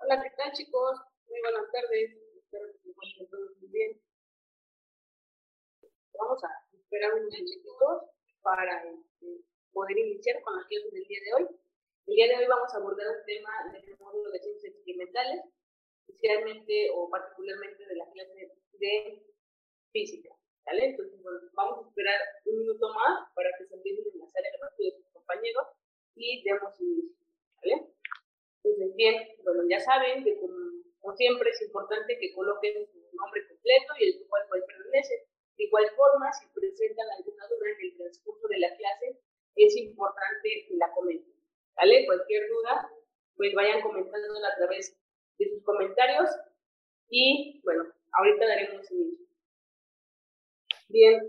Hola, ¿qué tal chicos? Muy buenas tardes. Espero que se encuentren todos muy bien. Vamos a esperar unos minutitos para este, poder iniciar con las clases del día de hoy. El día de hoy vamos a abordar un tema del módulo de ciencias experimentales, especialmente o particularmente de la clase de física. ¿Vale? Entonces, bueno, vamos a esperar un minuto más para que se empiecen a enlazar el resto de sus compañeros y demos inicio. ¿Vale? Entonces, bien, bueno, ya saben que como, siempre es importante que coloquen su nombre completo y el grupo al cual pertenecen. De igual forma, si presentan alguna duda en el transcurso de la clase, es importante que la comenten. ¿Vale? Cualquier duda, pues vayan comentándola a través de sus comentarios y, bueno, ahorita daremos inicio. Bien,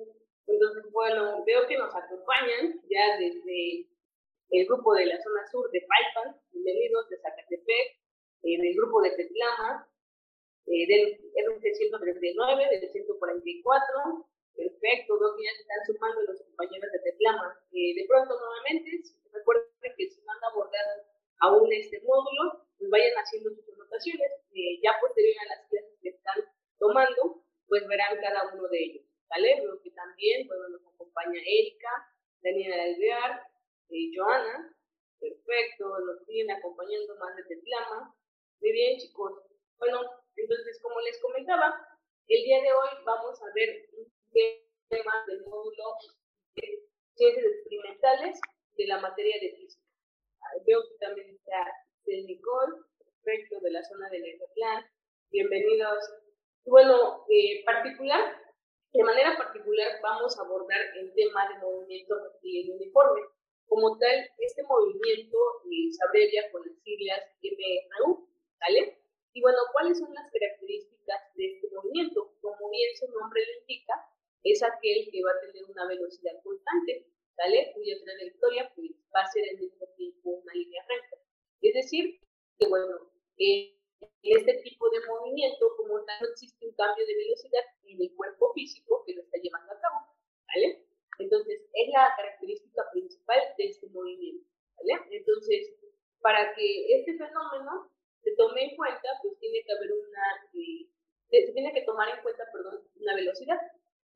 entonces, bueno, veo que nos acompañan ya desde el grupo de la zona sur de Paipan, bienvenidos de Zacatepec, eh, del grupo de Tetlama, eh, del RC139, del 144, perfecto, veo que ya se están sumando los compañeros de Tetlama. Eh, de pronto, nuevamente, recuerden que si no han abordado aún este módulo, pues vayan haciendo sus anotaciones, ya posterior a las clases que están tomando, pues verán cada uno de ellos, ¿vale? Veo que también, bueno, nos acompaña Erika, Daniela Alvear, eh, Joana. Perfecto, nos siguen acompañando más de Tetlama. Muy bien, chicos. Bueno, entonces, como les comentaba, el día de hoy vamos a ver un tema del módulo de ciencias experimentales de la materia de física. Veo que también está el Nicole, perfecto, de la zona del Plan. Bienvenidos. Bueno, eh, particular, de manera particular vamos a abordar el tema de movimiento y uniforme. Como tal, este movimiento eh, se abrevia con las siglas MRU, ¿vale? Y bueno, ¿cuáles son las características de este movimiento? Como bien su nombre lo indica, es aquel que va a tener una velocidad constante, ¿vale? Cuya trayectoria pues, va a ser al mismo tiempo una línea recta. Es decir, que bueno, en este tipo de movimiento, como tal, no existe un cambio de velocidad en el cuerpo físico que lo está llevando a cabo, ¿vale? Entonces, es la característica principal de este movimiento. ¿vale? Entonces, para que este fenómeno se tome en cuenta, pues tiene que haber una, eh, se tiene que tomar en cuenta, perdón, una velocidad.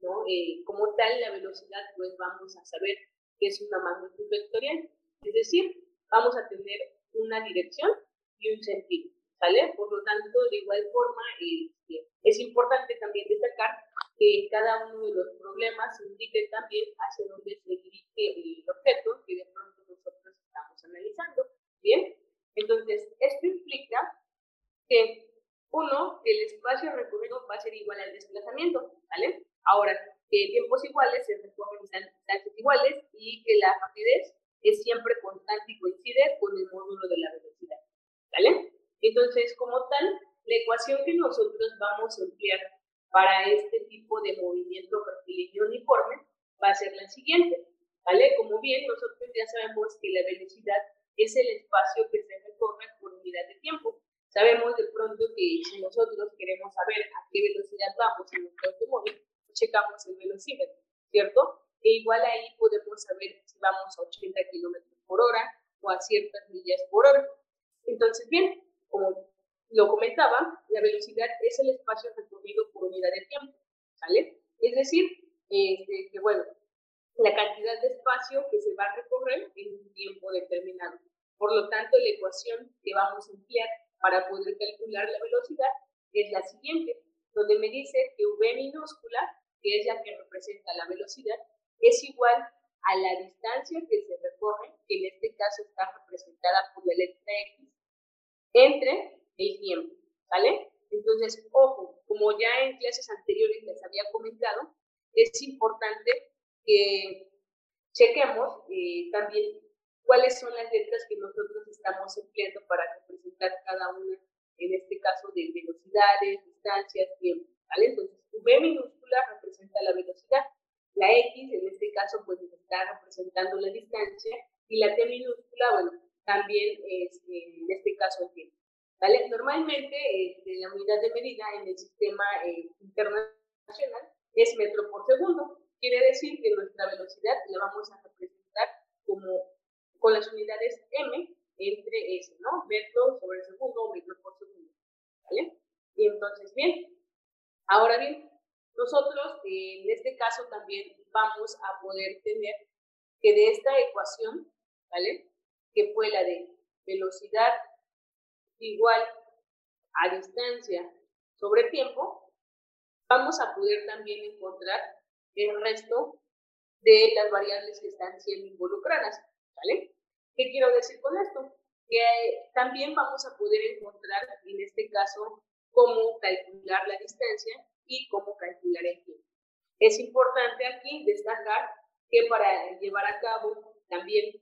¿no? Eh, como tal, la velocidad, pues vamos a saber que es una magnitud vectorial. Es decir, vamos a tener una dirección y un sentido. ¿Sale? Por lo tanto, de igual forma, este, es importante también destacar que cada uno de los problemas indique también hacia dónde se dirige el objeto que de pronto nosotros estamos analizando. Bien, entonces esto implica que uno, el espacio recorrido va a ser igual al desplazamiento, ¿vale? Ahora, que tiempos iguales se recorren distancias iguales y que la rapidez es siempre constante y coincide con el módulo de la velocidad, ¿vale? Entonces, como tal, la ecuación que nosotros vamos a emplear para este tipo de movimiento rectilíneo uniforme va a ser la siguiente, ¿vale? Como bien nosotros ya sabemos que la velocidad es el espacio que se recorre por unidad de tiempo. Sabemos de pronto que si nosotros queremos saber a qué velocidad vamos en nuestro automóvil, checamos el velocímetro, ¿cierto? E igual ahí podemos saber si vamos a 80 kilómetros por hora o a ciertas millas por hora. Entonces, bien, como lo comentaba, la velocidad es el espacio recorrido por unidad de tiempo, ¿sale? Es decir, este, que bueno, la cantidad de espacio que se va a recorrer en un tiempo determinado. Por lo tanto, la ecuación que vamos a emplear para poder calcular la velocidad es la siguiente, donde me dice que v minúscula, que es la que representa la velocidad, es igual a la distancia que se recorre, que en este caso está representada por la letra x, entre el tiempo, ¿vale? Entonces, ojo, como ya en clases anteriores les había comentado, es importante que chequemos eh, también cuáles son las letras que nosotros estamos empleando para representar cada una, en este caso, de velocidades, distancias, tiempo, ¿vale? Entonces, V minúscula representa la velocidad, la X, en este caso, pues está representando la distancia, y la T minúscula, bueno, también es, en este caso, el tiempo. Normalmente este, la unidad de medida en el sistema eh, internacional es metro por segundo. Quiere decir que nuestra velocidad la vamos a representar como con las unidades m entre S, ¿no? Metro sobre segundo o metro por segundo Entonces, bien, ahora bien, nosotros en este caso también vamos a poder tener que de esta ecuación, ¿vale? Que fue la de velocidad igual a distancia sobre tiempo, vamos a poder también encontrar el resto de las variables que están siendo involucradas, ¿vale? ¿Qué quiero decir con esto? Que también vamos a poder encontrar, en este caso, cómo calcular la distancia y cómo calcular el tiempo. Es importante aquí destacar que para llevar a cabo también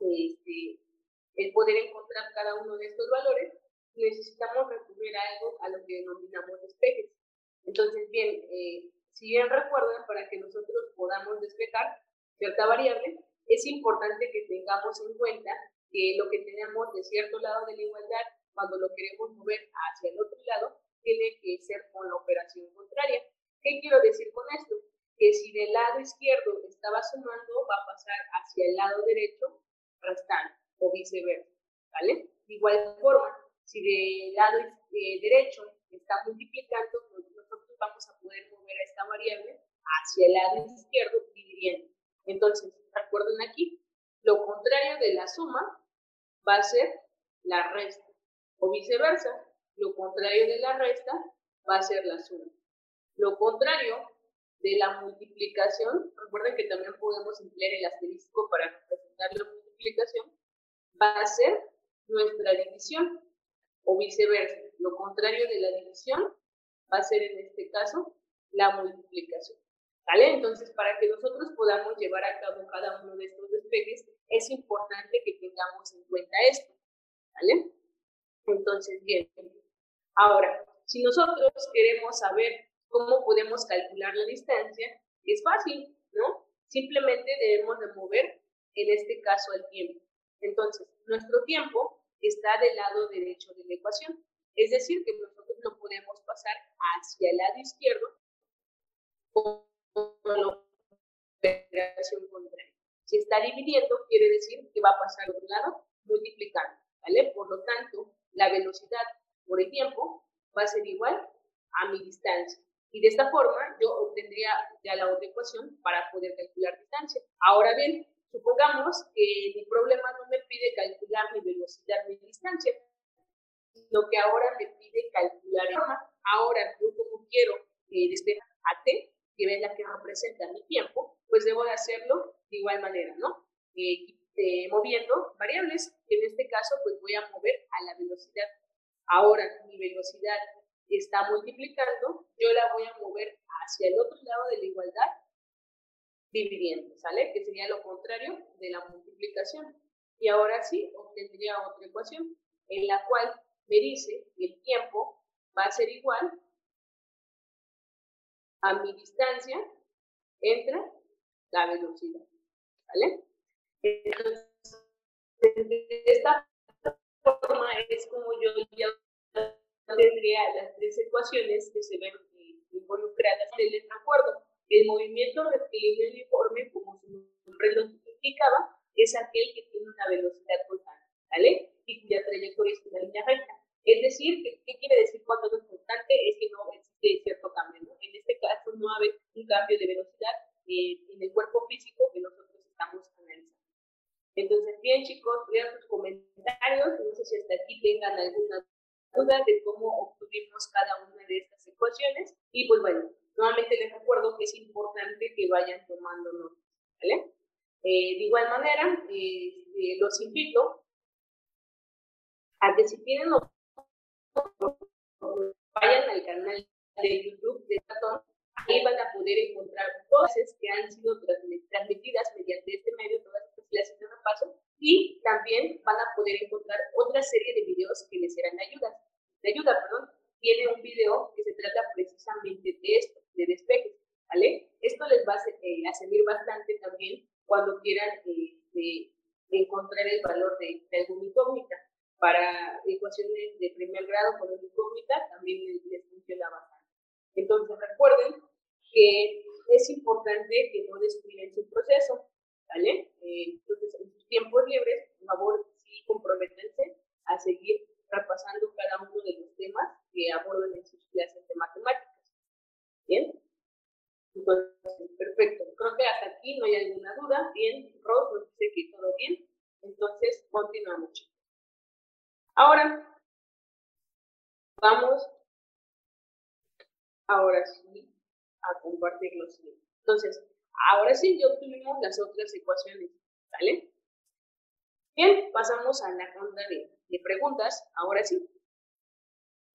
este, el poder encontrar cada uno de estos valores, necesitamos recurrir a algo a lo que denominamos despejes. Entonces, bien, eh, si bien recuerdan, para que nosotros podamos despejar cierta variable, es importante que tengamos en cuenta que lo que tenemos de cierto lado de la igualdad, cuando lo queremos mover hacia el otro lado, tiene que ser con la operación contraria. ¿Qué quiero decir con esto? Que si del lado izquierdo estaba sumando, va a pasar hacia el lado derecho restando o viceversa, ¿vale? De igual forma, si del lado eh, derecho está multiplicando, nosotros vamos a poder mover a esta variable hacia el lado izquierdo dividiendo. Entonces, recuerden aquí, lo contrario de la suma va a ser la resta o viceversa. Lo contrario de la resta va a ser la suma. Lo contrario de la multiplicación, recuerden que también podemos emplear el asterisco para representar la multiplicación, va a ser nuestra división o viceversa. Lo contrario de la división va a ser en este caso la multiplicación. ¿Vale? Entonces, para que nosotros podamos llevar a cabo cada uno de estos despegues, es importante que tengamos en cuenta esto. ¿Vale? Entonces, bien. Ahora, si nosotros queremos saber cómo podemos calcular la distancia, es fácil, ¿no? Simplemente debemos de mover, en este caso, el tiempo. Entonces, nuestro tiempo está del lado derecho de la ecuación. Es decir, que nosotros lo podemos pasar hacia el lado izquierdo con la operación contraria. Si está dividiendo, quiere decir que va a pasar al otro lado multiplicando, ¿vale? Por lo tanto, la velocidad por el tiempo va a ser igual a mi distancia. Y de esta forma yo obtendría ya la otra ecuación para poder calcular distancia. Ahora bien, supongamos que mi problema no me pide calcular mi velocidad ni distancia, sino que ahora me pide calcular. Ahora yo como quiero eh, despejar a t, que es la que representa mi tiempo, pues debo de hacerlo de igual manera, ¿no? Eh, eh, moviendo variables, en este caso pues voy a mover a la velocidad. Ahora mi velocidad está multiplicando, yo la voy a mover hacia el otro lado de la igualdad dividiendo, ¿sale? Que sería lo contrario de la multiplicación. Y ahora sí, obtendría otra ecuación en la cual me dice que el tiempo va a ser igual a mi distancia entre la velocidad, ¿vale? Entonces, de esta forma es como yo ya tendría las tres ecuaciones que se ven involucradas en el acuerdo. El movimiento rectilíneo como su nombre lo indicaba, es aquel que tiene una velocidad constante, ¿vale? Y cuya trayectoria es una línea recta. Es decir, ¿qué, quiere decir cuando es constante? Es que no existe cierto cambio, ¿no? En este caso no hay un cambio de velocidad eh, en el cuerpo físico que nosotros estamos analizando. Entonces, bien chicos, vean sus comentarios, no sé si hasta aquí tengan alguna duda de cómo obtuvimos cada una de estas ecuaciones. Y pues bueno, nuevamente les recuerdo que es importante que vayan tomando notas, ¿vale? Eh, de igual manera, eh, eh, los invito a que si tienen vayan al canal de YouTube de Platón, ahí van a poder encontrar todas que han sido transmitidas mediante este medio, todas estas clases de repaso, y también van a poder encontrar otra serie de videos que les serán de ayuda. De ayuda, perdón. Tiene un video que se trata precisamente de esto, de despejes, ¿vale? Esto les va a, eh, servir bastante también cuando quieran eh, encontrar el valor de, de alguna incógnita para ecuaciones de primer grado con una incógnita también les, funciona bastante. Entonces recuerden que es importante que no descuiden su proceso, ¿vale? Eh, entonces en sus tiempos libres, por favor, sí comprométense a seguir repasando cada uno de los temas que abordan en sus clases de matemáticas. ¿Bien? Entonces, perfecto. Creo que hasta aquí no hay alguna duda. Bien, Ross nos dice que todo bien. Entonces, continuamos. Ahora, vamos ahora sí a compartir lo siguiente. Entonces, ahora sí ya obtuvimos las otras ecuaciones, ¿vale? Bien, pasamos a la ronda de, preguntas, ahora sí.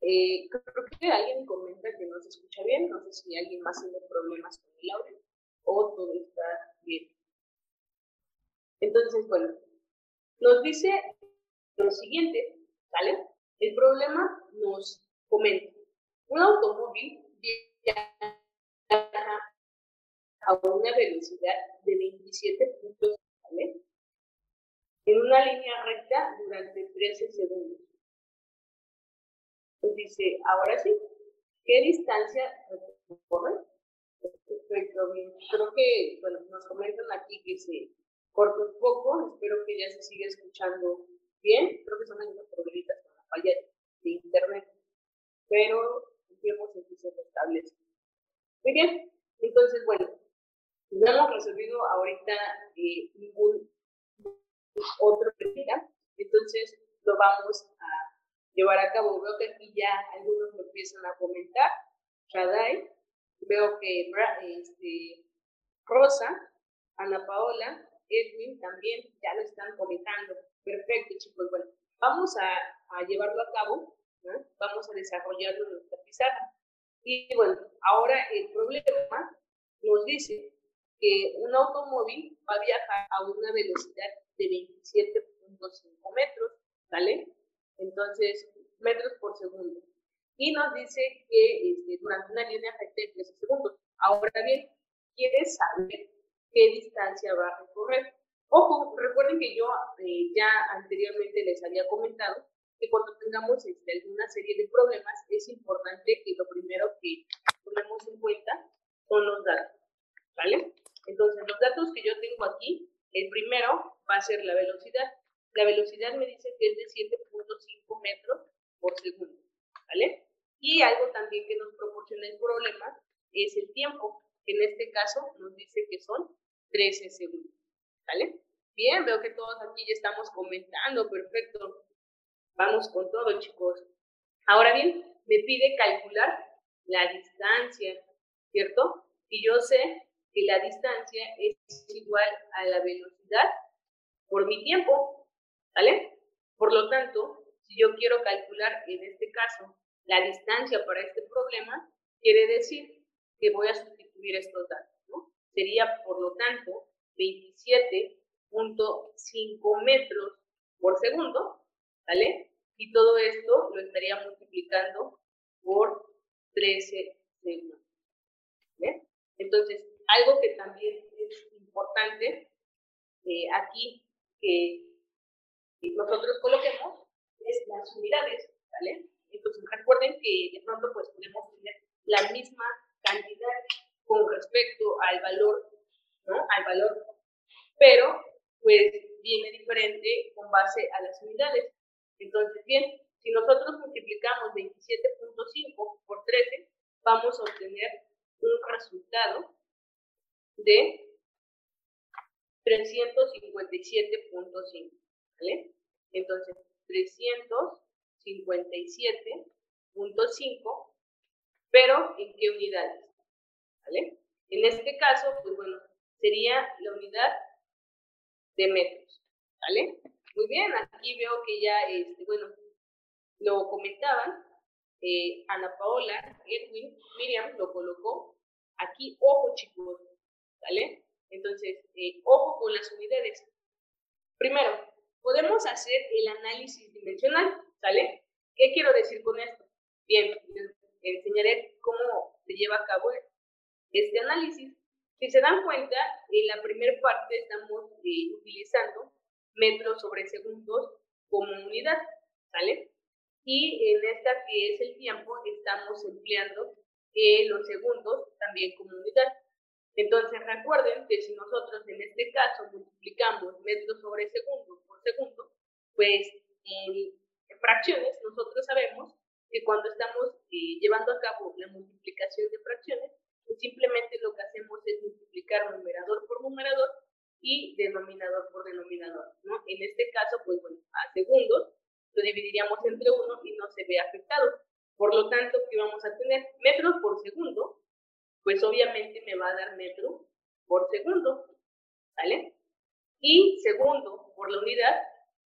Eh, creo que alguien comenta que no se escucha bien, no sé si alguien más tiene problemas con el audio o todo está bien. Entonces, bueno, nos dice lo siguiente, ¿vale? El problema nos comenta, un automóvil viaja a una velocidad de 27 puntos, ¿vale? En una línea recta durante 13 segundos. Pues dice, ahora sí, ¿qué distancia recorre? Creo que, bueno, nos comentan aquí que se corta un poco, espero que ya se siga escuchando bien. Creo que son algunos problemitas con la falla de internet, pero en que se restablece. Muy bien, entonces, bueno, no hemos resolvido ahorita eh, ningún otro pregunta, entonces lo vamos a llevar a cabo. Veo que aquí ya algunos me empiezan a comentar. Shadai, veo que este, Rosa, Ana Paola, Edwin también ya lo están comentando. Perfecto, chicos. Bueno, vamos a, llevarlo a cabo, vamos a desarrollarlo en nuestra pizarra. Y bueno, ahora el problema nos dice que un automóvil va a viajar a una velocidad de 27.5 metros, ¿vale? Entonces, metros por segundo. Y nos dice que este, durante una línea recta de 13 segundos. Ahora bien, quiere saber qué distancia va a recorrer. Ojo, recuerden que yo eh, ya anteriormente les había comentado que cuando tengamos este, alguna serie de problemas es importante que lo primero que tomemos en cuenta son los datos, ¿vale? Entonces, los datos que yo tengo aquí, el primero va a ser la velocidad. La velocidad me dice que es de 7.5 metros por segundo, ¿vale? Y algo también que nos proporciona el problema es el tiempo, que en este caso nos dice que son 13 segundos, ¿vale? Bien, veo que todos aquí ya estamos comentando, perfecto. Vamos con todo, chicos. Ahora bien, me pide calcular la distancia, ¿cierto? Y yo sé que la distancia es igual a la velocidad por mi tiempo, ¿vale? Por lo tanto, si yo quiero calcular en este caso la distancia para este problema, quiere decir que voy a sustituir estos datos, ¿no? Sería, por lo tanto, 27.5 metros por segundo, ¿vale? Y todo esto lo estaría multiplicando por 13 segundos. ¿vale? Entonces, algo que también es importante eh, aquí que nosotros coloquemos es las unidades, ¿vale? Entonces recuerden que de pronto pues podemos tener la misma cantidad con respecto al valor, ¿no? Al valor, pero pues viene diferente con base a las unidades. Entonces, bien, si nosotros multiplicamos 27.5 por 13, vamos a obtener un resultado de 357.5, ¿vale? Entonces, 357.5, pero ¿en qué unidades? ¿Vale? En este caso, pues bueno, sería la unidad de metros, ¿vale? Muy bien, aquí veo que ya, este, bueno, lo comentaban, eh, Ana Paola, Edwin, Miriam lo colocó. Aquí, ojo chicos, ¿vale? Entonces, eh, ojo con las unidades. Primero, podemos hacer el análisis dimensional, ¿sale? ¿Qué quiero decir con esto? Bien, les enseñaré cómo se lleva a cabo este análisis. Si se dan cuenta, en la primera parte estamos eh, utilizando metros sobre segundos como unidad, ¿sale? Y en esta que es el tiempo, estamos empleando eh, los segundos también como unidad. Entonces recuerden que si nosotros en este caso multiplicamos metros sobre segundo por segundo, pues en fracciones nosotros sabemos que cuando estamos eh, llevando a cabo la multiplicación de fracciones, pues simplemente lo que hacemos es multiplicar numerador por numerador y denominador por denominador, ¿no? En este caso, pues bueno, a segundos lo dividiríamos entre uno y no se ve afectado. Por lo tanto, ¿qué vamos a tener? Metros por segundo, pues obviamente me va a dar metro por segundo, ¿vale? Y segundo por la unidad,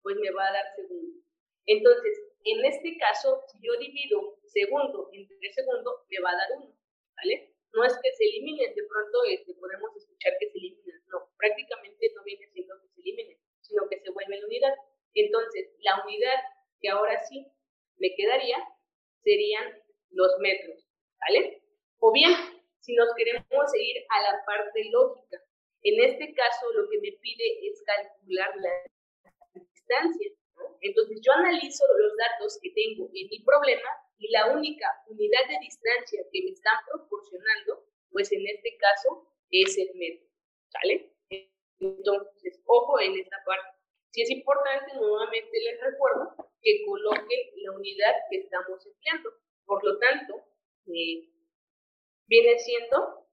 pues me va a dar segundo. Entonces, en este caso, si yo divido segundo entre segundo, me va a dar uno, ¿vale? No es que se eliminen, de pronto este, podemos escuchar que se eliminan, no, prácticamente no viene siendo que se eliminen, sino que se vuelve la unidad. Entonces, la unidad que ahora sí me quedaría serían los metros, ¿vale? O bien, si nos queremos ir a la parte lógica, en este caso lo que me pide es calcular la distancia. Entonces yo analizo los datos que tengo en mi problema y la única unidad de distancia que me están proporcionando, pues en este caso es el metro, ¿sale? Entonces, ojo en esta parte. Si es importante, nuevamente les recuerdo que coloquen la unidad que estamos empleando. Por lo tanto, eh, viene siendo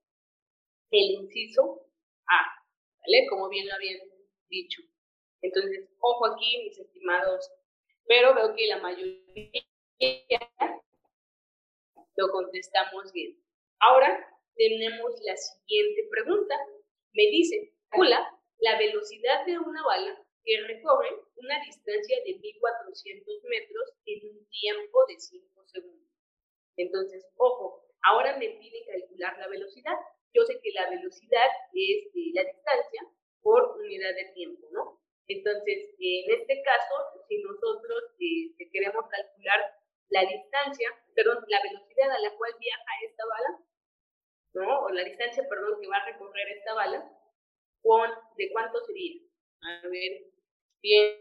el inciso A, ¿vale? Como bien lo habían dicho. Entonces, ojo aquí, mis estimados, pero veo que la mayoría lo contestamos bien. Ahora tenemos la siguiente pregunta. Me dice, hola, la velocidad de una bala que recorre una distancia de 1400 metros en un tiempo de 5 segundos. Entonces, ojo, ahora me pide calcular la velocidad. Yo sé que la velocidad es eh, la distancia por unidad de tiempo, ¿no? Entonces, en este caso, si nosotros eh, queremos calcular la distancia, perdón, la velocidad a la cual viaja esta bala, ¿no? O la distancia, perdón, que va a recorrer esta bala, ¿con, ¿de cuánto sería? A ver, bien,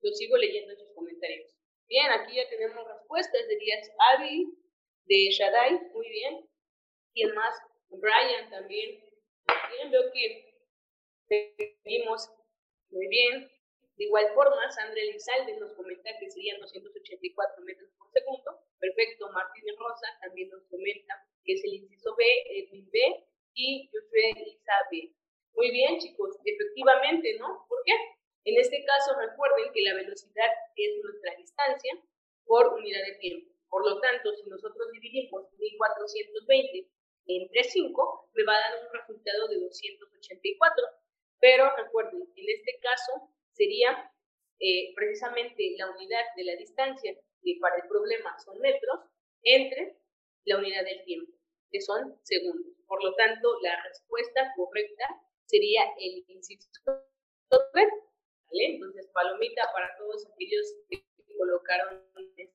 lo sigo leyendo en sus comentarios. Bien, aquí ya tenemos respuestas de Díaz Avi, de Shaddai, muy bien. ¿Quién más? Brian también. Bien, veo que seguimos muy bien. De igual forma, Sandra Elizalde nos comenta que serían 284 metros por segundo. Perfecto. Martínez Rosa también nos comenta que es el inciso B, Edwin B y Josué Lisa B. Muy bien, chicos. Efectivamente, ¿no? ¿Por qué? En este caso, recuerden que la velocidad es nuestra distancia por unidad de tiempo. Por lo tanto, si nosotros dividimos 1420 entre 5, me va a dar un resultado de 284. Pero recuerden, en este caso sería eh, precisamente la unidad de la distancia, que para el problema son metros, entre la unidad del tiempo, que son segundos. Por lo tanto, la respuesta correcta sería el inciso ¿vale? Entonces, palomita para todos aquellos que colocaron este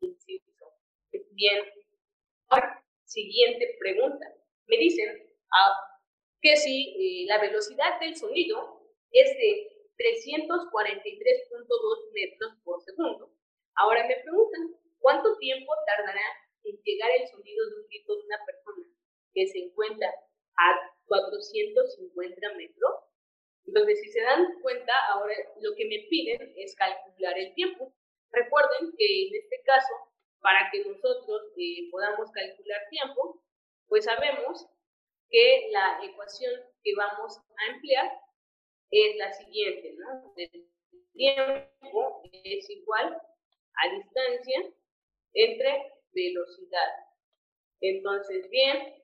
inciso. Bien. Ahora, siguiente pregunta. Me dicen ah, que si eh, la velocidad del sonido es de 343.2 metros por segundo. Ahora me preguntan, ¿cuánto tiempo tardará en llegar el sonido de un grito de una persona que se encuentra a 450 metros? Entonces, si se dan cuenta, ahora lo que me piden es calcular el tiempo. Recuerden que en este caso, para que nosotros eh, podamos calcular tiempo, pues sabemos que la ecuación que vamos a emplear es la siguiente, ¿no? El tiempo es igual a distancia entre velocidad. Entonces, bien,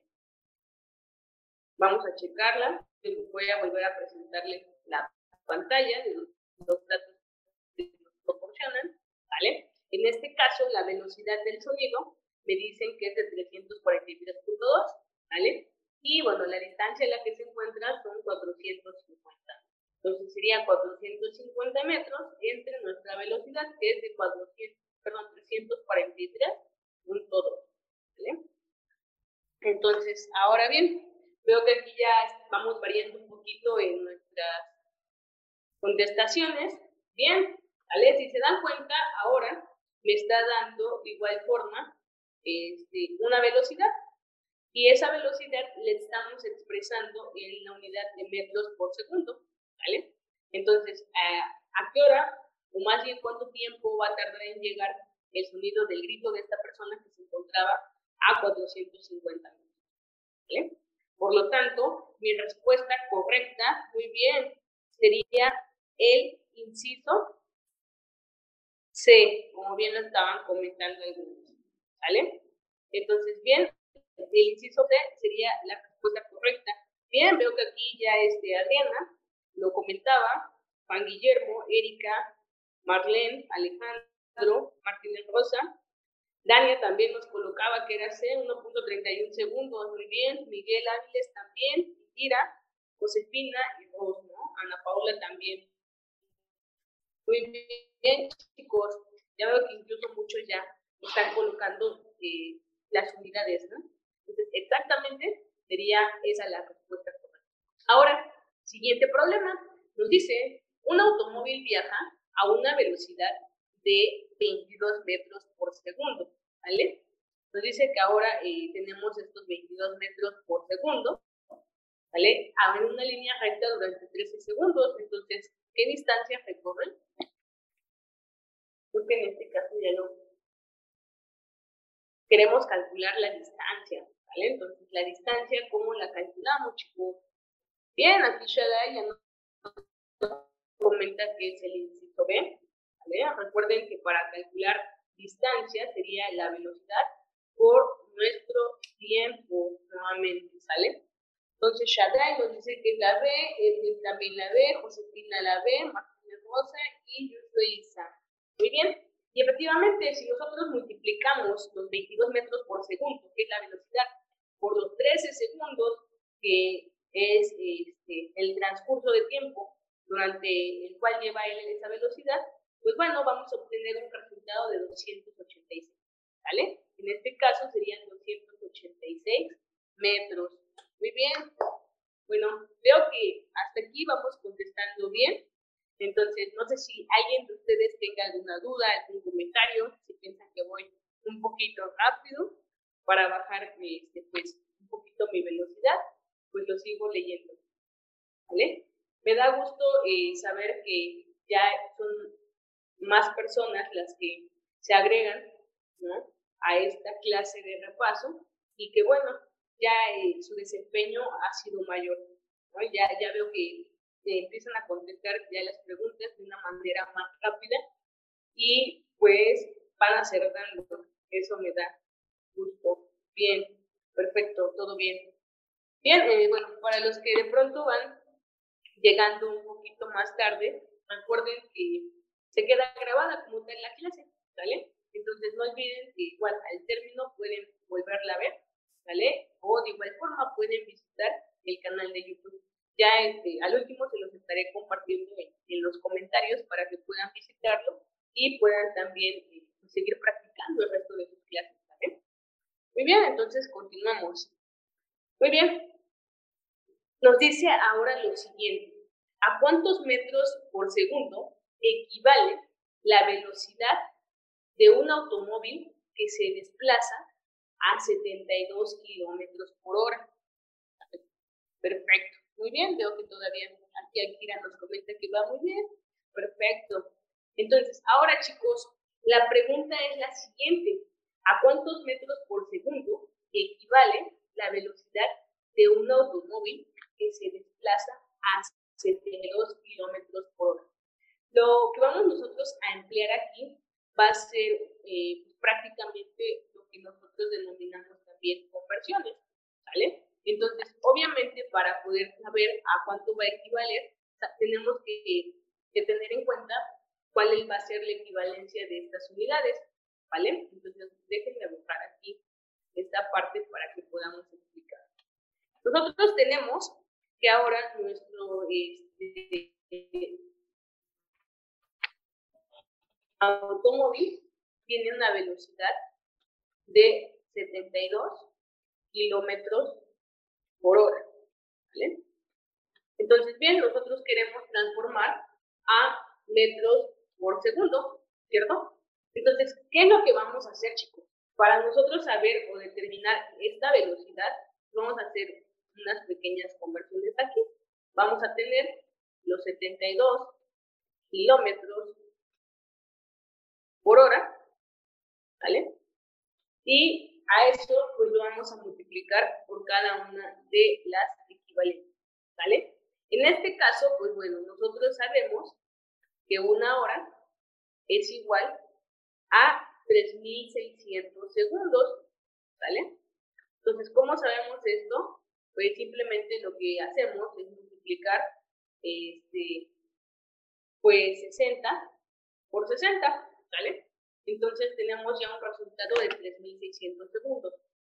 vamos a checarla. Voy a volver a presentarle la pantalla de los, datos que nos proporcionan, ¿vale? En este caso, la velocidad del sonido me dicen que es de 343.2, ¿vale? Y bueno, la distancia en la que se encuentra son 450. Entonces serían 450 metros entre nuestra velocidad, que es de 400, perdón, 343.2. ¿vale? Entonces, ahora bien, veo que aquí ya vamos variando un poquito en nuestras contestaciones. Bien, ¿vale? Si se dan cuenta, ahora me está dando de igual forma este, una velocidad y esa velocidad le estamos expresando en la unidad de metros por segundo, ¿vale? Entonces, ¿a qué hora, o más bien cuánto tiempo va a tardar en llegar el sonido del grito de esta persona que se encontraba a 450 metros. Por lo tanto, mi respuesta correcta, muy bien, sería el inciso C, como bien lo estaban comentando algunos. ¿Vale? Entonces, bien, el inciso C sería la respuesta correcta. Bien, veo que aquí ya este Adriana lo comentaba, Juan Guillermo, Erika, Marlene, Alejandro, Martínez Rosa. Dania también nos colocaba que era C, 1.31 segundos, muy bien. Miguel Áviles también, Ira, Josefina y Ros, ¿no? Ana Paula también. Muy bien, chicos. Ya veo que incluso muchos ya están colocando eh, las unidades, ¿no? Entonces, exactamente sería esa la respuesta correcta. Ahora, siguiente problema. Nos dice, un automóvil viaja a una velocidad de 22 metros por segundo, ¿vale? Nos dice que ahora eh, tenemos estos 22 metros por segundo, ¿vale? A ver una línea recta durante 13 segundos, entonces, ¿qué distancia recorre? Porque en este caso ya no queremos calcular la distancia, ¿vale? Entonces, la distancia, ¿cómo la calculamos, chicos? Bien, aquí Shaddai ya nos comenta que es el inciso B. Recuerden que para calcular distancia sería la velocidad por nuestro tiempo, nuevamente, ¿sale? Entonces, Shaddai nos dice que es la B, Edwin también la B, Josefina la B, Martínez Rosa y yo Isa. Muy bien. Y efectivamente, si nosotros multiplicamos los 22 metros por segundo, que es la velocidad, por los 13 segundos, que es este, el transcurso de tiempo durante el cual lleva él esa velocidad, pues bueno, vamos a obtener un resultado de 286, ¿vale? En este caso serían 286 metros. Muy bien. Bueno, veo que hasta aquí vamos contestando bien. Entonces, no sé si alguien de ustedes tenga alguna duda, algún comentario, si piensan que voy un poquito rápido para bajar este, pues, un poquito mi velocidad, pues lo sigo leyendo. ¿Vale? Me da gusto eh, saber que ya son más personas las que se agregan ¿no? a esta clase de repaso y que bueno, ya eh, su desempeño ha sido mayor. ¿no? Ya, ya veo que empiezan a contestar ya las preguntas de una manera más rápida y pues van acertando. Eso me da gusto. Bien, perfecto, todo bien. Bien, eh, bueno, para los que de pronto van llegando un poquito más tarde, recuerden que se queda grabada como en la clase, ¿vale? Entonces no olviden que igual al término pueden volverla a ver, ¿vale? O de igual forma pueden visitar el canal de YouTube. Ya este, al último se los estaré compartiendo en, los comentarios para que puedan visitarlo y puedan también eh, pues, seguir practicando el resto de sus clases. ¿vale? Muy bien, entonces continuamos. Muy bien. Nos dice ahora lo siguiente. ¿A cuántos metros por segundo equivale la velocidad de un automóvil que se desplaza a 72 kilómetros por hora? Perfecto. Muy bien, veo que todavía aquí Akira nos comenta que va muy bien. Perfecto. Entonces, ahora chicos, la pregunta es la siguiente. ¿A cuántos metros por segundo equivale la velocidad de un automóvil que se desplaza a 72 kilómetros por hora? Lo que vamos nosotros a emplear aquí va a ser eh, prácticamente lo que nosotros denominamos también conversiones, ¿vale? Entonces, obviamente, para poder saber a cuánto va a equivaler, tenemos que, tener en cuenta cuál va a ser la equivalencia de estas unidades, ¿vale? Entonces, déjenme buscar aquí esta parte para que podamos explicar. Nosotros tenemos que ahora nuestro este, automóvil tiene una velocidad de 72 kilómetros por hora. Entonces, bien, nosotros queremos transformar a metros por segundo, ¿cierto? Entonces, ¿qué es lo que vamos a hacer, chicos? Para nosotros saber o determinar esta velocidad, vamos a hacer unas pequeñas conversiones aquí. Vamos a tener los 72 kilómetros por hora ¿vale? Y a eso pues lo vamos a multiplicar por cada una de las equivalencias, ¿vale? En este caso, pues bueno, nosotros sabemos que una hora es igual a 3600 segundos, ¿vale? Entonces, ¿cómo sabemos esto? Pues simplemente lo que hacemos es multiplicar este, pues 60 por 60, ¿vale? Entonces tenemos ya un resultado de 3.600 segundos.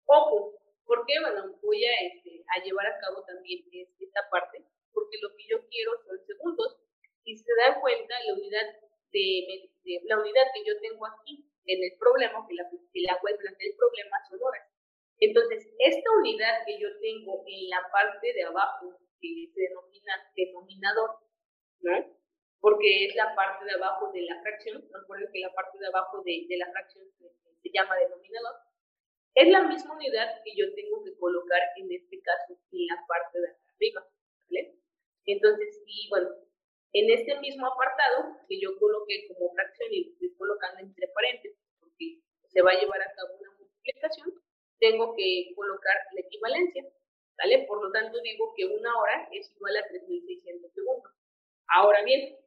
Ojo, porque bueno, voy a, este, a llevar a cabo también esta parte, porque lo que yo quiero son segundos, y se da cuenta la unidad de, la unidad que yo tengo aquí en el problema, que la, que la web del problema son horas. Entonces, esta unidad que yo tengo en la parte de abajo, que se denomina denominador, ¿no? Porque es la parte de abajo de la fracción, recuerden que la parte de abajo de, de la fracción se, se, llama denominador, es la misma unidad que yo tengo que colocar en este caso en la parte de arriba, ¿vale? Entonces, y bueno, en este mismo apartado que yo coloqué como fracción y estoy colocando entre paréntesis, porque se va a llevar a cabo una multiplicación, tengo que colocar la equivalencia, ¿vale? Por lo tanto, digo que una hora es igual a 3.600 segundos. Ahora bien,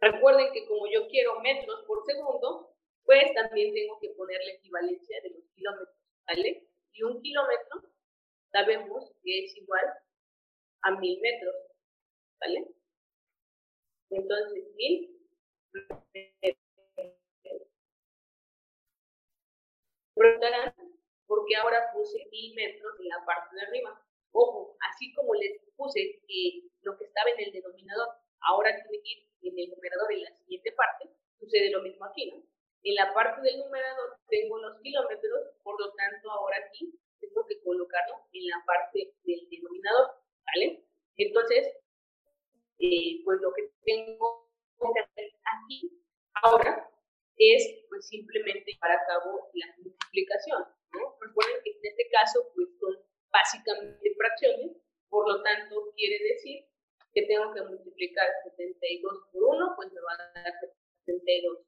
recuerden que como yo quiero metros por segundo, pues también tengo que poner la equivalencia de los kilómetros, ¿vale? Y un kilómetro sabemos que es igual a mil metros, ¿vale? Entonces, mil porque ahora puse mil metros en la parte de arriba. Ojo, así como les puse que lo que estaba en el denominador ahora tiene que ir en el numerador en la siguiente parte, sucede lo mismo aquí, ¿no? En la parte del numerador tengo los kilómetros, por lo tanto ahora aquí tengo que colocarlo en la parte del denominador, ¿vale? Entonces, eh, pues lo que tengo que hacer aquí ahora es pues simplemente llevar a cabo la multiplicación. Recuerden que en este caso pues, son básicamente fracciones, por lo tanto quiere decir que tengo que multiplicar 72 por 1, pues me va a dar 72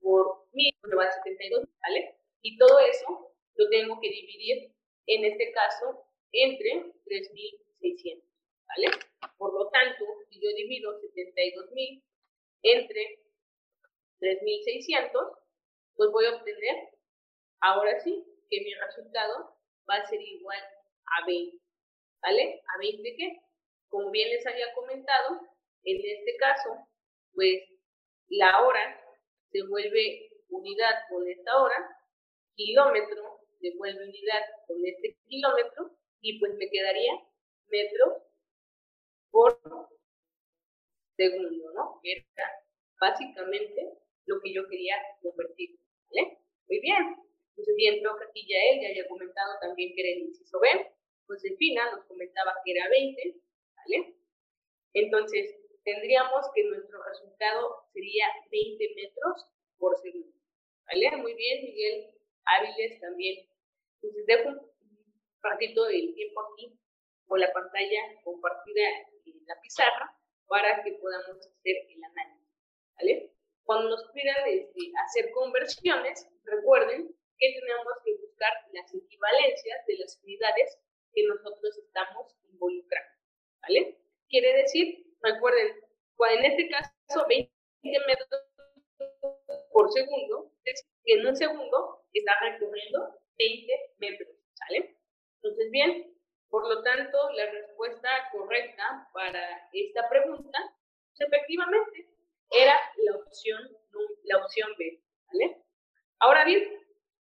por 1000, pues me va a dar 72, ¿vale? Y todo eso lo tengo que dividir, en este caso, entre 3600, ¿vale? Por lo tanto, si yo divido 72.000 entre 3600, pues voy a obtener, ahora sí, que mi resultado va a ser igual a 20. ¿Vale? ¿A 20 qué? Como bien les había comentado, en este caso, pues la hora se vuelve unidad con esta hora, kilómetro se vuelve unidad con este kilómetro, y pues me quedaría metro por segundo, ¿no? Era básicamente lo que yo quería convertir, ¿vale? Muy bien. Entonces, bien, creo que aquí ya él ya había comentado también que era el inciso B. Josefina nos comentaba que era 20, ¿vale? Entonces, tendríamos que nuestro resultado sería 20 metros por segundo, ¿vale? Muy bien, Miguel Áviles también. Entonces, dejo un ratito del tiempo aquí con la pantalla compartida en la pizarra para que podamos hacer el análisis, ¿vale? Cuando nos pidan este, hacer conversiones, recuerden que tenemos que buscar las equivalencias de las unidades que nosotros estamos involucrando. ¿Vale? Quiere decir, recuerden, en este caso 20 metros por segundo, es que en un segundo está recorriendo 20 metros. ¿Sale? Entonces, bien, por lo tanto, la respuesta correcta para esta pregunta, pues, efectivamente, era la opción, la opción B. ¿Vale? Ahora bien,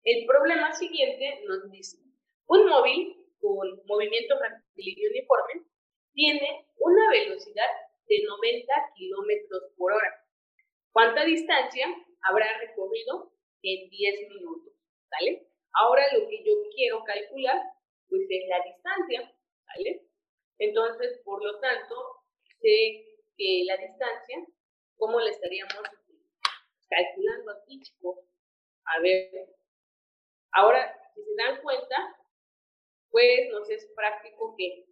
el problema siguiente nos dice, un móvil con movimiento rectilíneo uniforme tiene una velocidad de 90 kilómetros por hora. ¿Cuánta distancia habrá recorrido en 10 minutos? ¿Vale? Ahora lo que yo quiero calcular, pues es la distancia, ¿vale? Entonces, por lo tanto, sé que la distancia, ¿cómo la estaríamos calculando aquí, chicos? A ver, Ahora, si se dan cuenta, pues nos es práctico que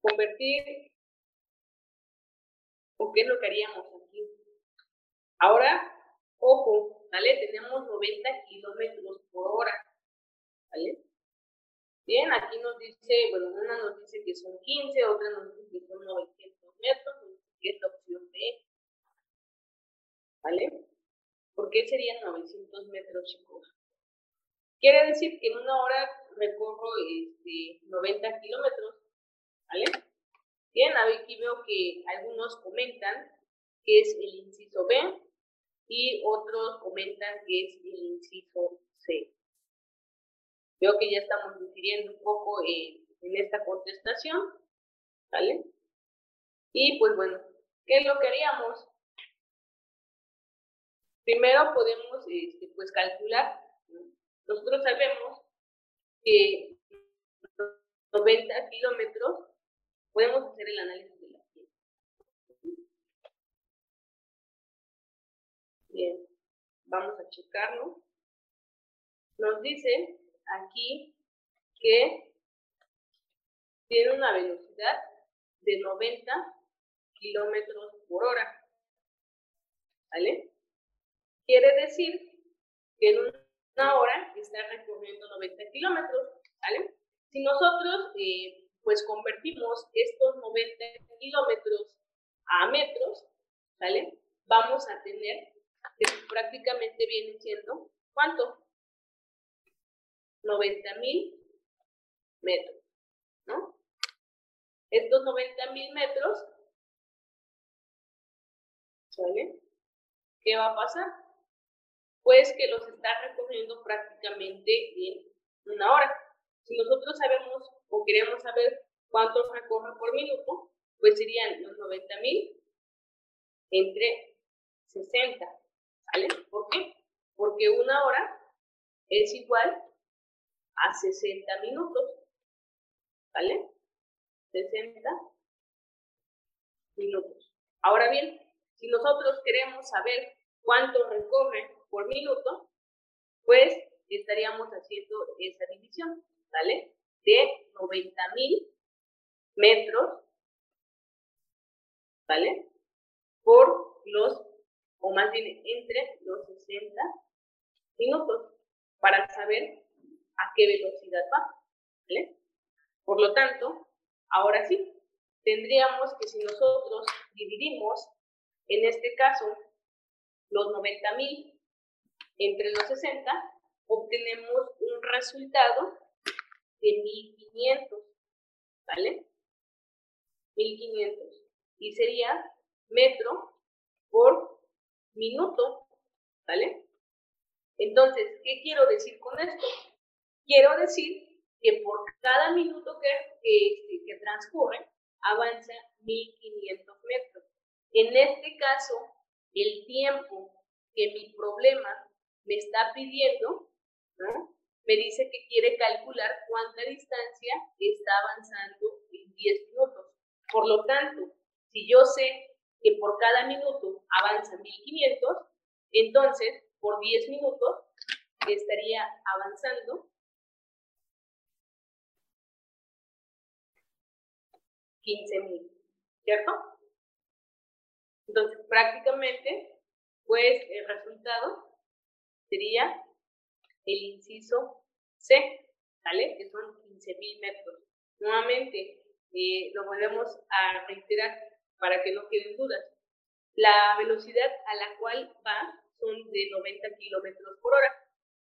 convertir, o qué es lo que haríamos aquí. Ahora, ¿vale? Tenemos 90 kilómetros por hora, ¿vale? Bien, aquí nos dice, bueno, una nos dice que son 15, otra nos dice que son 900 metros, que es la opción B, ¿vale? ¿Por qué serían 900 metros, chicos? Quiere decir que en una hora recorro este, 90 kilómetros, ¿vale? Bien, aquí veo que algunos comentan que es el inciso B y otros comentan que es el inciso C. Veo que ya estamos difiriendo un poco en esta contestación, ¿vale? Y pues bueno, ¿qué es lo que haríamos? Primero podemos este, pues calcular, nosotros sabemos que 90 kilómetros podemos hacer el análisis de la piel. Vamos a checarlo. Nos dice aquí que tiene una velocidad de 90 kilómetros por hora. ¿Vale? Quiere decir que en una hora está recorriendo 90 kilómetros, ¿vale? Si nosotros, eh, pues, convertimos estos 90 kilómetros a metros, ¿vale? Vamos a tener que prácticamente viene siendo, ¿cuánto? 90 mil metros, ¿no? Estos 90 mil metros, ¿vale? ¿Qué va a pasar? pues que los está recorriendo prácticamente en una hora. Si nosotros sabemos o queremos saber cuánto recorre por minuto, pues serían los 90.000 entre 60, ¿vale? ¿Por qué? Porque una hora es igual a 60 minutos, ¿vale? 60 minutos. Ahora bien, si nosotros queremos saber cuánto recorre por minuto, pues estaríamos haciendo esa división, ¿vale? De 90.000 metros, ¿vale? Por los, o más bien entre los 60 minutos, para saber a qué velocidad va. Por lo tanto, ahora sí, tendríamos que si nosotros dividimos, en este caso, los 90.000 entre los 60, obtenemos un resultado de 1500, ¿vale? 1500. Y sería metro por minuto, ¿vale? Entonces, ¿qué quiero decir con esto? Quiero decir que por cada minuto que, que, que transcurre, avanza 1500 metros. En este caso, el tiempo que mi problema me está pidiendo, ¿no? Me dice que quiere calcular cuánta distancia está avanzando en 10 minutos. Por lo tanto, si yo sé que por cada minuto avanza 1500, entonces por 10 minutos estaría avanzando 15.000, ¿cierto? Entonces, prácticamente, pues el resultado sería el inciso C, ¿vale? Que son 15.000 metros. Nuevamente, eh, lo volvemos a reiterar para que no queden dudas. La velocidad a la cual va son de 90 kilómetros por hora.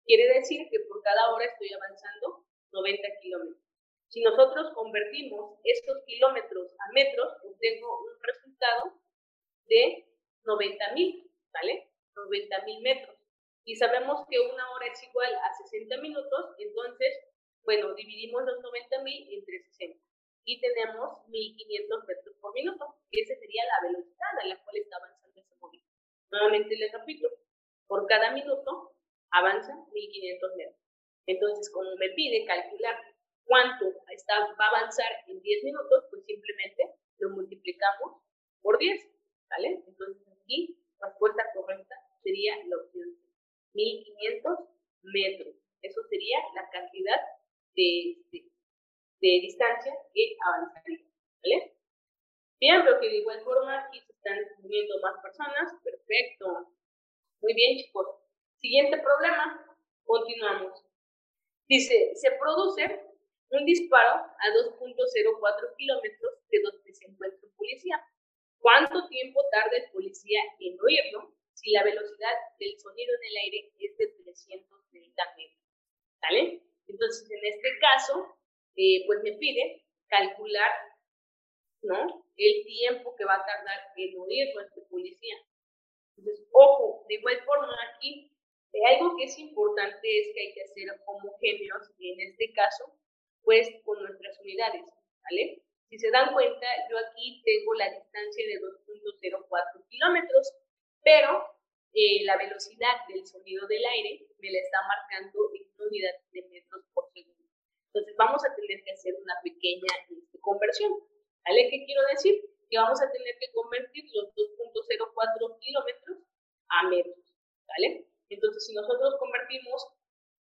Quiere decir que por cada hora estoy avanzando 90 kilómetros. Si nosotros convertimos estos kilómetros a metros, obtengo un resultado de 90.000, ¿vale? 90.000 metros y sabemos que una hora es igual a 60 minutos, entonces, bueno, dividimos los 90.000 entre 60 y tenemos 1500 metros por minuto, que esa sería la velocidad a la cual está avanzando ese movimiento. Nuevamente les repito, por cada minuto avanza 1500 metros. Entonces, como me pide calcular cuánto está, va a avanzar en 10 minutos, pues simplemente lo multiplicamos por 10, ¿vale? Entonces aquí, respuesta correcta sería la opción 1500 metros. Eso sería la cantidad de, distancia que avanzaría. ¿Vale? Bien, pero que de igual forma aquí se están uniendo más personas. Perfecto. Muy bien, chicos. Siguiente problema, continuamos. Dice, se produce un disparo a 2.04 kilómetros de donde se encuentra un policía. ¿Cuánto tiempo tarda el policía en oírlo si la velocidad del sonido en el aire es de 330 metros? ¿Vale? Entonces, en este caso, eh, pues me pide calcular ¿no? el tiempo que va a tardar en oírlo este policía. Entonces, ojo, de igual forma aquí, eh, algo que es importante es que hay que hacer homogéneos, en este caso, pues con nuestras unidades, ¿vale? Si se dan cuenta, yo aquí tengo la distancia de 2.04 kilómetros, pero eh, la velocidad del sonido del aire me la está marcando en unidad de metros por segundo. Entonces vamos a tener que hacer una pequeña este, conversión. ¿Vale? ¿Qué quiero decir? Que vamos a tener que convertir los 2.04 kilómetros a metros. ¿Vale? Entonces, si nosotros convertimos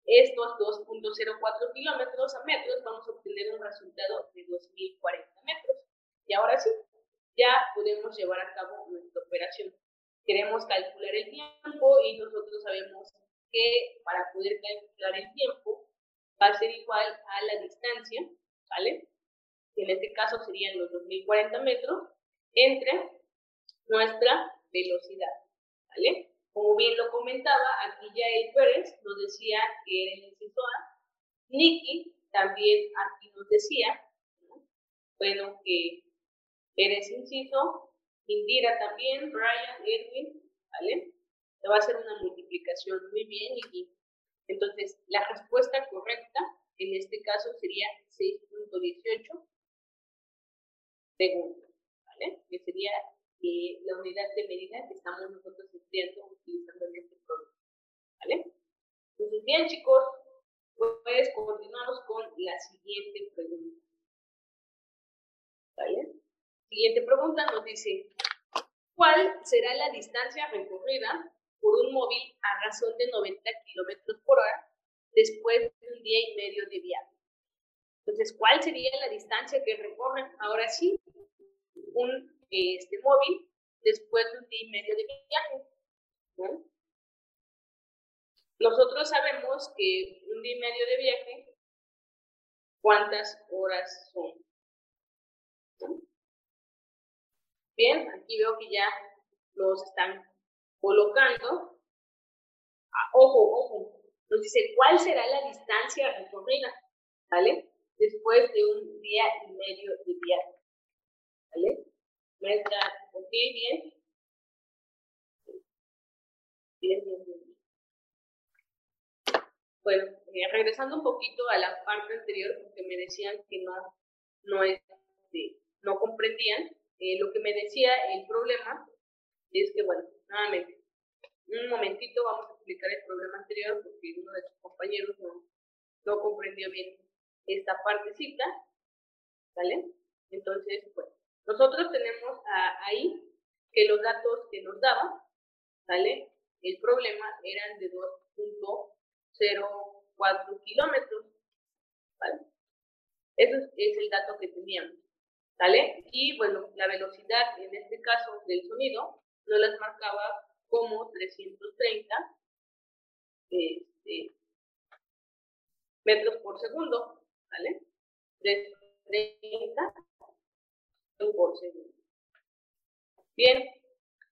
estos 2.04 kilómetros a metros, vamos a obtener un resultado de 2.040 metros. Y ahora sí, ya podemos llevar a cabo nuestra operación. Queremos calcular el tiempo y nosotros sabemos que para poder calcular el tiempo va a ser igual a la distancia, ¿vale? En este caso serían los 2040 metros, entre nuestra velocidad, ¿vale? Como bien lo comentaba, aquí ya el Pérez nos decía que era el inciso A, Nicky también aquí nos decía, bueno, que eres inciso, Indira también, Brian, Edwin, ¿vale? Se va a hacer una multiplicación muy bien, Nicky. Entonces, la respuesta correcta en este caso sería 6.18 segundos, ¿vale? Que sería eh, la unidad de medida que estamos nosotros estudiando utilizando en este programa, ¿vale? Entonces, bien, chicos, pues continuamos con la siguiente pregunta. ¿Vale? Siguiente pregunta nos dice, ¿cuál será la distancia recorrida por un móvil a razón de 90 kilómetros por hora después de un día y medio de viaje. Entonces, ¿cuál sería la distancia que recorre ahora sí un este, móvil después de un día y medio de viaje? Nosotros sabemos que un día y medio de viaje, ¿cuántas horas son? Bien, aquí veo que ya los están colocando. Ah, ojo, ojo, nos dice cuál será la distancia recorrida, ¿vale? Después de un día y medio de viaje, ¿vale? Muestra, ok, bien. Bien, bien, bien. Bueno, eh, regresando un poquito a la parte anterior, porque me decían que no, no, este, no comprendían, eh, lo que me decía el problema es que, bueno, nuevamente, un momentito vamos a explicar el problema anterior porque uno de sus compañeros no, no comprendió bien esta partecita, ¿vale? Entonces, bueno, nosotros tenemos ahí que los datos que nos daba, ¿vale? El problema eran de 2.04 kilómetros, ¿vale? Ese es el dato que teníamos, ¿vale? Y bueno, la velocidad en este caso del sonido no las marcaba como 330 este, metros por segundo, ¿vale? 330 por segundo. Bien,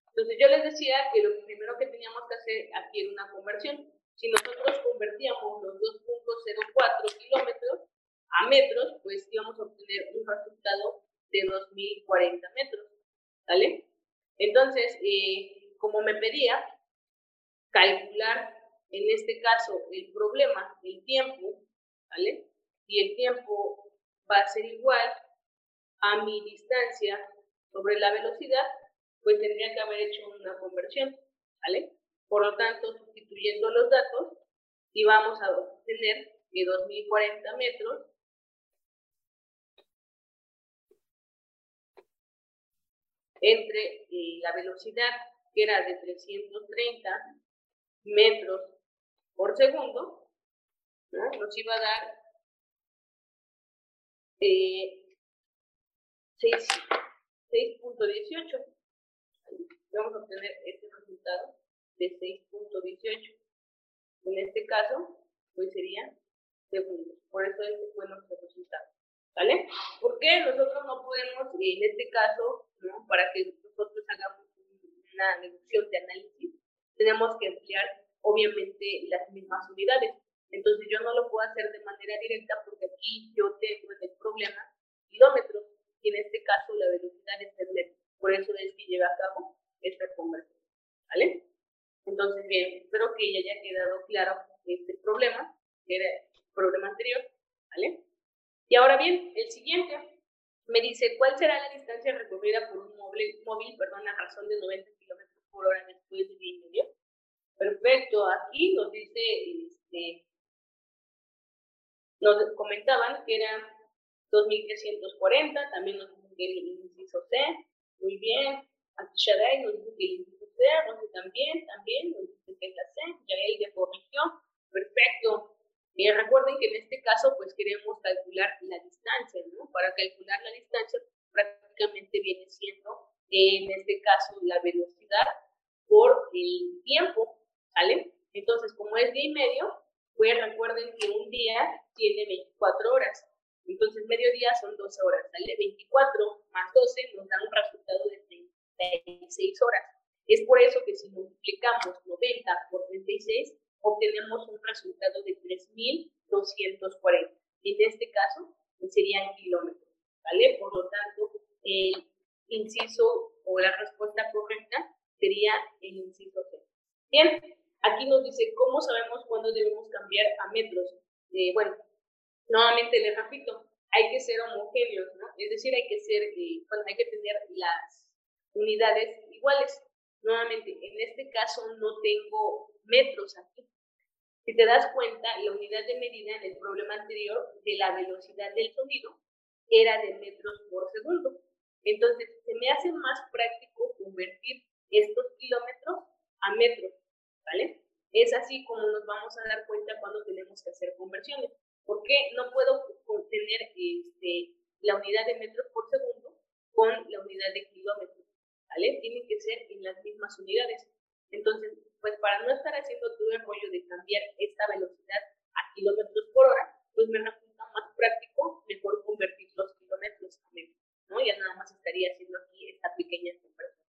entonces yo les decía que lo primero que teníamos que hacer aquí era una conversión. Si nosotros convertíamos los 2.04 kilómetros a metros, pues íbamos a obtener un resultado de 2040 metros, ¿vale? Entonces, eh, como me pedía, calcular en este caso el problema, el tiempo, ¿vale? Y el tiempo va a ser igual a mi distancia sobre la velocidad, pues tendría que haber hecho una conversión, ¿vale? Por lo tanto, sustituyendo los datos, íbamos a obtener que 2040 metros entre eh, la velocidad que era de 330 metros por segundo, nos iba a dar eh, 6.18. Vamos a obtener este resultado de 6.18. En este caso, pues sería segundos. Por eso este fue nuestro resultado. ¿Vale? ¿Por qué nosotros no podemos, en este caso, ¿no? para que nosotros hagamos una deducción de análisis, tenemos que emplear obviamente las mismas unidades. Entonces yo no lo puedo hacer de manera directa porque aquí yo tengo en el problema kilómetros y en este caso la velocidad es el metro. Por eso es que lleva a cabo esta conversión. ¿Vale? Entonces, bien, espero que ya haya quedado claro este problema, que era el problema anterior. ¿Vale? Y ahora bien, el siguiente me dice, ¿cuál será la distancia recorrida por un móvil, móvil perdón, a razón de 90 kilómetros por hora después de día y medio? Perfecto, aquí nos dice, este, nos comentaban que era 2340, también nos dice que el inciso C, muy bien, aquí Shaddai nos dice que el inciso C, sé también, también, nos dice que es la C, ya él ya corrigió, perfecto. Eh, recuerden que en este caso, pues queremos calcular la distancia, ¿no? Para calcular la distancia, prácticamente viene siendo, en este caso, la velocidad por el tiempo, ¿sale? Entonces, como es día y medio, pues recuerden que un día tiene 24 horas. Entonces, medio día son 12 horas, ¿sale? 24 más 12 nos da un resultado de 36 horas. Es por eso que si multiplicamos 90 por 36, obtenemos un resultado de 3.240. En este caso, pues, serían kilómetros, ¿vale? Por lo tanto, el inciso o la respuesta correcta sería el inciso C. Bien, aquí nos dice cómo sabemos cuándo debemos cambiar a metros. Eh, bueno, nuevamente les repito, hay que ser homogéneos, ¿no? Es decir, hay que ser, eh, hay que tener las unidades iguales. Nuevamente, en este caso no tengo metros aquí, si te das cuenta, la unidad de medida en el problema anterior de la velocidad del sonido era de metros por segundo. Entonces, se me hace más práctico convertir estos kilómetros a metros, ¿vale? Es así como nos vamos a dar cuenta cuando tenemos que hacer conversiones. ¿Por qué no puedo tener este, la unidad de metros por segundo con la unidad de kilómetros? ¿Vale? Tienen que ser en las mismas unidades. Entonces, pues para no estar haciendo todo el rollo de cambiar esta velocidad a kilómetros por hora, pues me resulta más práctico, mejor convertir los kilómetros a metros, ¿no? Ya nada más estaría haciendo aquí esta pequeña conversión,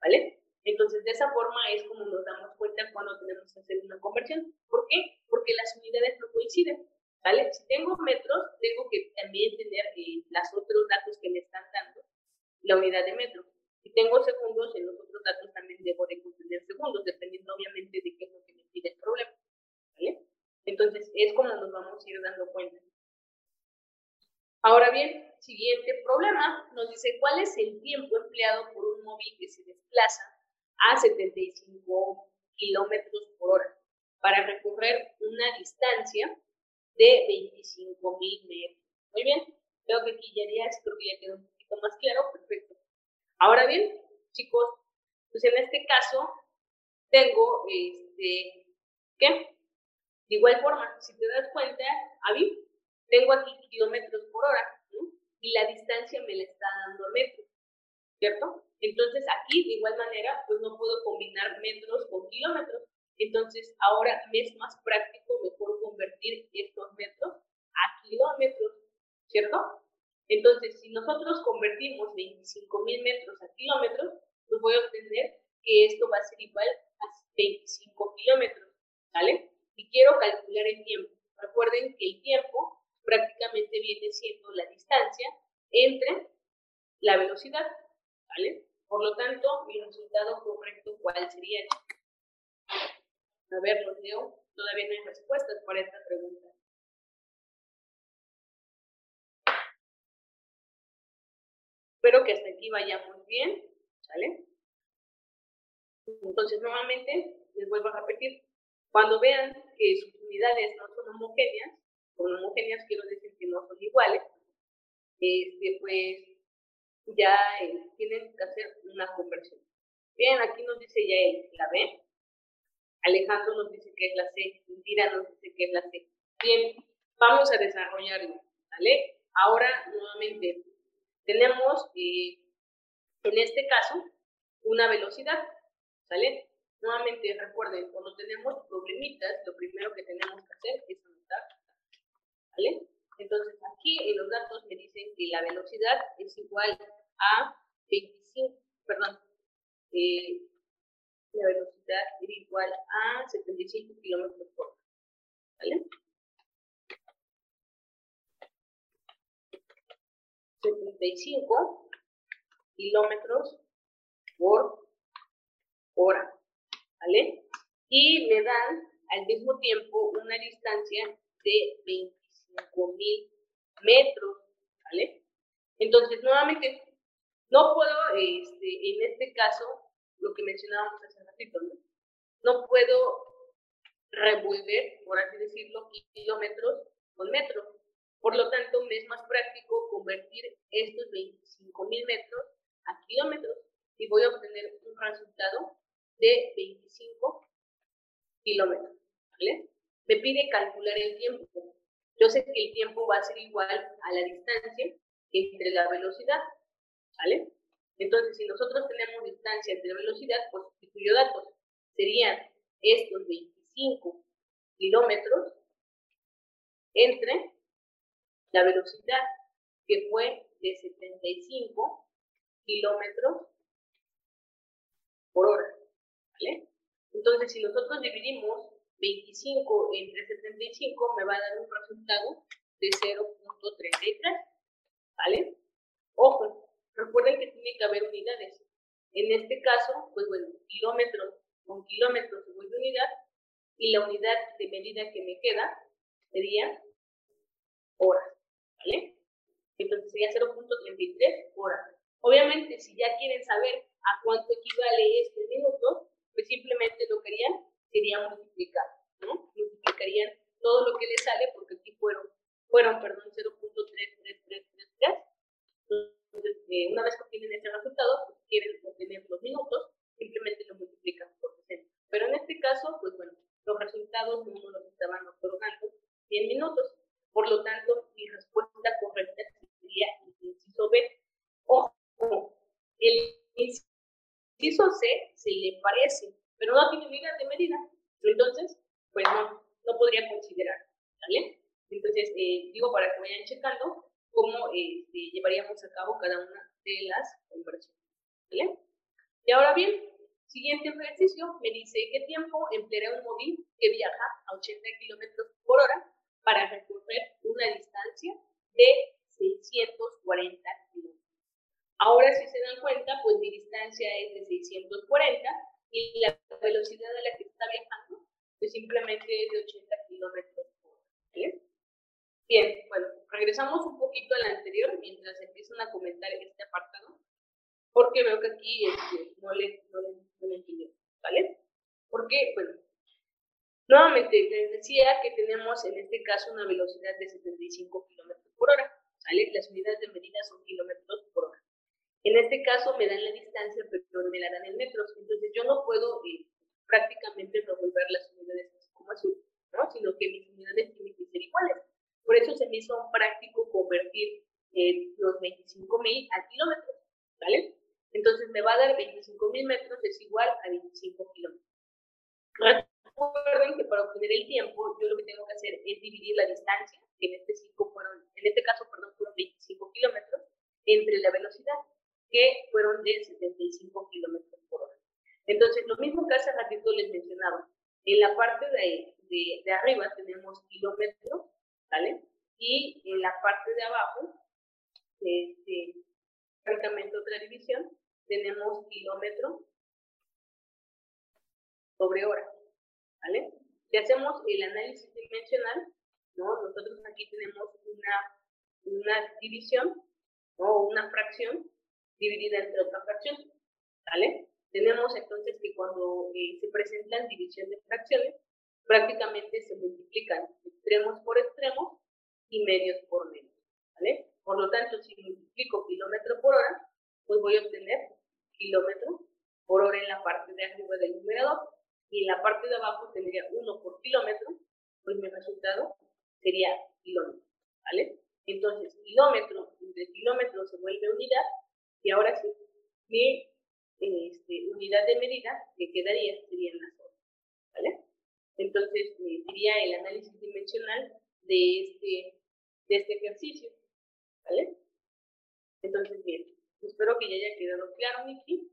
¿vale? Entonces, de esa forma es como nos damos cuenta cuando tenemos que hacer una conversión. ¿Por qué? Porque las unidades no coinciden, ¿vale? Si tengo metros, tengo que también tener eh, los otros datos que me están dando, la unidad de metro. Si tengo segundos, en los otros datos también debo de contener segundos, dependiendo obviamente de qué es lo que me pide el problema. ¿Vale? Entonces, es como nos vamos a ir dando cuenta. Ahora bien, siguiente problema, nos dice cuál es el tiempo empleado por un móvil que se desplaza a 75 kilómetros por hora para recorrer una distancia de 25 mil metros. Muy bien, veo que aquí ya, ya que quedó un poquito más claro, perfecto. Ahora bien, chicos, pues en este caso tengo, este, ¿qué? De igual forma, si te das cuenta, Avi, tengo aquí kilómetros por hora. Y la distancia me la está dando metros, ¿cierto? Entonces aquí, de igual manera, pues no puedo combinar metros con kilómetros. Entonces, ahora me es más práctico, mejor convertir estos metros a kilómetros, ¿cierto? Entonces, si nosotros convertimos 25.000 metros a kilómetros, pues voy a obtener que esto va a ser igual a 25 kilómetros, ¿vale? Y quiero calcular el tiempo. Recuerden que el tiempo prácticamente viene siendo la distancia entre la velocidad, ¿vale? Por lo tanto, mi resultado correcto, ¿cuál sería? A ver, los leo. Todavía no hay respuestas para esta pregunta. Espero que hasta aquí vayamos bien, ¿sale? Entonces, nuevamente, les vuelvo a repetir, cuando vean que sus unidades no son homogéneas, con homogéneas quiero decir que no son iguales, este, pues ya eh, tienen que hacer una conversión. Bien, aquí nos dice ya él, la B. Alejandro nos dice que es la C. Indira nos dice que es la C. Bien, vamos a desarrollarlo, ¿vale? Ahora, nuevamente, tenemos, eh, en este caso, una velocidad, ¿sale? nuevamente recuerden, cuando tenemos problemitas, lo primero que tenemos que hacer es anotar, ¿vale? Entonces aquí en los datos me dicen que la velocidad es igual a 25, perdón, eh, la velocidad es igual a 75 kilómetros por hora, ¿vale? 75 kilómetros por hora, ¿vale? Y me dan al mismo tiempo una distancia de 25 mil metros, ¿vale? Entonces, nuevamente, no puedo, este, en este caso, lo que mencionábamos hace ratito, ¿no? No puedo revolver, por así decirlo, kilómetros con metros. Por lo tanto, me es más práctico convertir estos 25 mil metros a kilómetros y voy a obtener un resultado de 25 kilómetros. ¿vale? Me pide calcular el tiempo. Yo sé que el tiempo va a ser igual a la distancia entre la velocidad. ¿vale? Entonces, si nosotros tenemos distancia entre velocidad, pues sustituyo datos. Serían estos 25 kilómetros entre la velocidad que fue de 75 kilómetros por hora. ¿vale? Entonces, si nosotros dividimos 25 entre 75, me va a dar un resultado de 0.33. ¿Vale? Ojo, recuerden que tiene que haber unidades. En este caso, pues bueno, kilómetros con kilómetros se vuelve unidad y la unidad de medida que me queda sería horas. ¿vale? Entonces sería 0.33 horas. Obviamente, si ya quieren saber a cuánto equivale este minuto, pues simplemente lo que sería multiplicar, ¿no? Multiplicarían todo lo que les sale, porque aquí fueron, fueron perdón, 0.3333. Entonces, eh, una vez que obtienen ese resultado, pues quieren obtener los minutos, simplemente lo multiplican por 60. Pero en este caso, pues bueno, los resultados no nos los estaban otorgando 100 minutos. Por lo tanto, mi respuesta correcta sería el inciso B. Ojo, el inciso C se le parece, pero no tiene unidad de medida. Entonces, pues no, no podría considerar. ¿Vale? Entonces, eh, digo para que vayan checando cómo este, llevaríamos a cabo cada una de las conversiones. ¿Vale? Y ahora bien, siguiente ejercicio me dice qué tiempo empleará un móvil que viaja a 80 kilómetros por hora para recorrer una distancia de 640 kilómetros. Ahora, si se dan cuenta, pues mi distancia es de 640 y la velocidad a la que está viajando, pues simplemente es de 80 kilómetros por hora. Bien, bueno, regresamos un poquito al anterior mientras empiezan a comentar este apartado, porque veo que aquí este, no le, no le, no le ¿vale? Porque, bueno, Nuevamente, les decía que tenemos en este caso una velocidad de 75 kilómetros por hora. ¿vale? Las unidades de medida son kilómetros por hora. En este caso me dan la distancia, pero me la dan en metros. Entonces yo no puedo eh, prácticamente revolver las unidades así como así, ¿no? sino que mis unidades tienen que ser iguales. Por eso se me hizo práctico convertir eh, los 25.000 a kilómetros. ¿vale? Entonces me va a dar 25.000 metros es igual a 25 kilómetros. Recuerden que para obtener el tiempo, yo lo que tengo que hacer la distancia, que en este, fueron, en este caso perdón, fueron 25 kilómetros, entre la velocidad, que fueron de 75 kilómetros por hora. Entonces, lo mismo que hace ratito les mencionaba, en la parte de, de, arriba tenemos kilómetros, ¿vale? Y en la parte de abajo, este, prácticamente otra división, tenemos kilómetro sobre hora. ¿vale? Si hacemos el análisis dimensional, ¿no? Nosotros aquí tenemos una, una división, o Una fracción dividida entre otra fracción, ¿vale? Tenemos entonces que cuando eh, se presentan división de fracciones, prácticamente se multiplican extremos por extremos y medios por medios, ¿vale? Por lo tanto, si multiplico kilómetro por hora, pues voy a obtener kilómetro por hora en la parte de arriba del numerador y en la parte de abajo tendría 1 por kilómetro, pues mi resultado sería kilómetro, ¿vale? Entonces, kilómetro entre kilómetro se vuelve unidad y ahora sí, mi este, unidad de medida que quedaría serían las horas, ¿vale? Entonces, eh, sería el análisis dimensional de este, de este ejercicio, ¿vale? Entonces, bien, espero que ya haya quedado claro, Miki.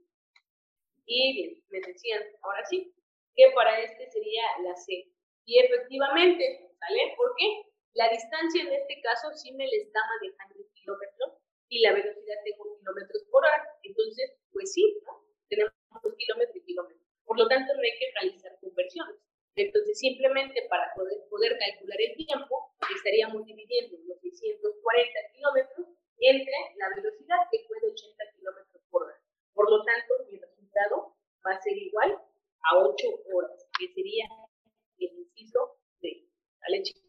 Y bien, me decían, ahora sí, que para este sería la C. Y efectivamente, ¿vale? ¿Por qué? La distancia en este caso sí me le está manejando en kilómetros y la velocidad tengo kilómetros por hora. Entonces, pues sí, ¿no? Tenemos kilómetros y kilómetros. Por lo tanto, no hay que realizar conversiones. Entonces, simplemente para poder, poder calcular el tiempo, estaríamos dividiendo los 640 kilómetros entre la velocidad que fue de 80 kilómetros por hora. Por lo tanto, mi resultado va a ser igual a 8 horas, que sería el inciso. ¿Vale, chicos?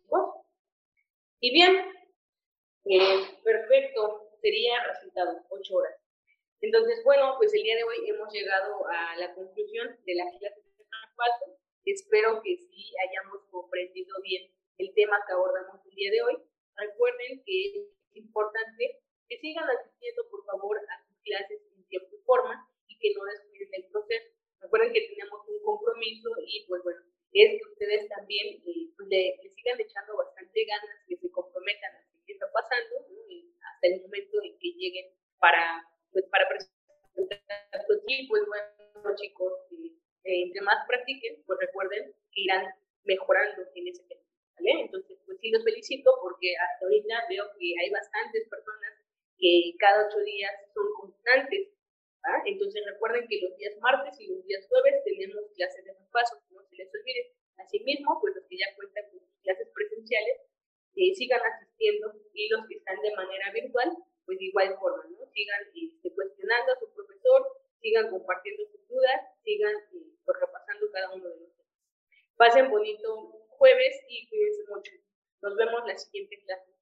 Y bien, eh, perfecto, sería resultado 8 horas. Entonces, bueno, pues el día de hoy hemos llegado a la conclusión de la clase de paso. Espero que sí hayamos comprendido bien el tema que abordamos el día de hoy. Recuerden que es importante que sigan asistiendo, por favor, a sus clases en tiempo y forma y que no descuiden el proceso. Recuerden que tenemos un compromiso y, pues bueno, es que ustedes también eh, pues, le, sigan echando bastante ganas, que se comprometan a lo que está pasando hasta el momento en que lleguen para, pues, para presentar su equipo. Y bueno, chicos, eh, eh, entre más practiquen, pues recuerden que irán mejorando en ese tema. ¿vale? Entonces, pues sí los felicito porque hasta ahorita veo que hay bastantes personas que cada ocho días son constantes. Entonces recuerden que los días martes y los días jueves tenemos clases de pasos, no se les olvide. Asimismo, pues los que ya cuentan con clases presenciales, eh, sigan asistiendo y los que están de manera virtual, pues de igual forma, ¿no? Sigan este, cuestionando a su profesor, sigan compartiendo sus dudas, sigan eh, pues, repasando cada uno de los temas. Pasen bonito jueves y cuídense mucho. Nos vemos la siguiente clase.